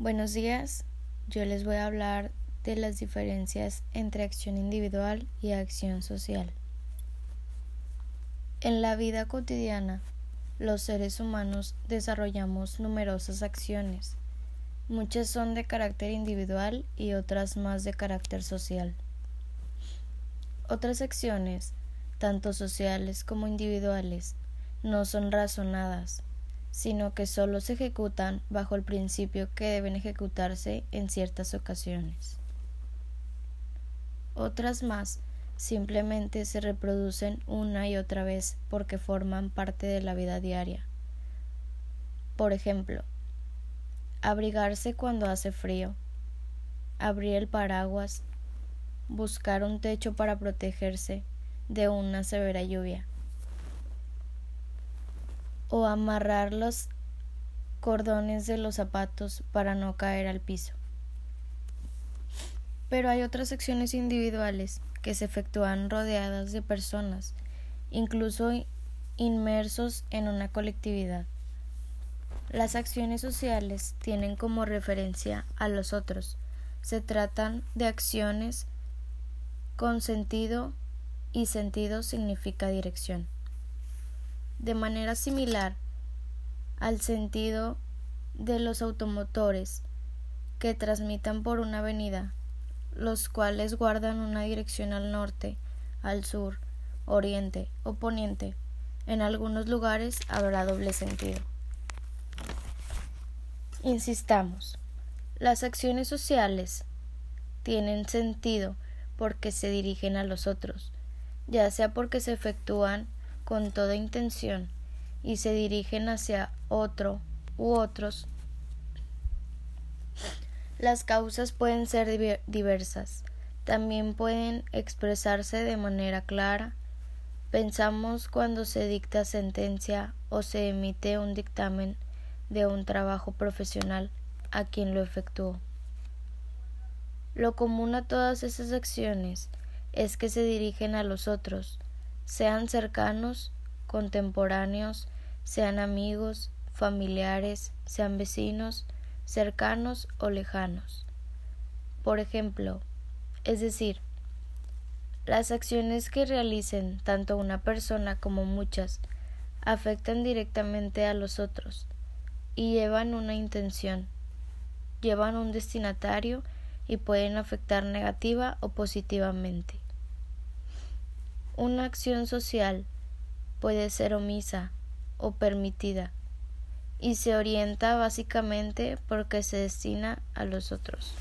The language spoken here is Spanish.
Buenos días, yo les voy a hablar de las diferencias entre acción individual y acción social. En la vida cotidiana, los seres humanos desarrollamos numerosas acciones. Muchas son de carácter individual y otras más de carácter social. Otras acciones, tanto sociales como individuales, no son razonadas, sino que solo se ejecutan bajo el principio que deben ejecutarse en ciertas ocasiones. Otras más simplemente se reproducen una y otra vez porque forman parte de la vida diaria. Por ejemplo, abrigarse cuando hace frío, abrir el paraguas, buscar un techo para protegerse de una severa lluvia o amarrar los cordones de los zapatos para no caer al piso. Pero hay otras acciones individuales que se efectúan rodeadas de personas, incluso inmersos en una colectividad. Las acciones sociales tienen como referencia a los otros. Se tratan de acciones con sentido y sentido significa dirección de manera similar al sentido de los automotores que transmitan por una avenida, los cuales guardan una dirección al norte, al sur, oriente o poniente. En algunos lugares habrá doble sentido. Insistamos, las acciones sociales tienen sentido porque se dirigen a los otros, ya sea porque se efectúan con toda intención y se dirigen hacia otro u otros. Las causas pueden ser diversas, también pueden expresarse de manera clara. Pensamos cuando se dicta sentencia o se emite un dictamen de un trabajo profesional a quien lo efectuó. Lo común a todas esas acciones es que se dirigen a los otros, sean cercanos, contemporáneos, sean amigos, familiares, sean vecinos, cercanos o lejanos. Por ejemplo, es decir, las acciones que realicen tanto una persona como muchas afectan directamente a los otros y llevan una intención, llevan un destinatario y pueden afectar negativa o positivamente. Una acción social puede ser omisa o permitida y se orienta básicamente porque se destina a los otros.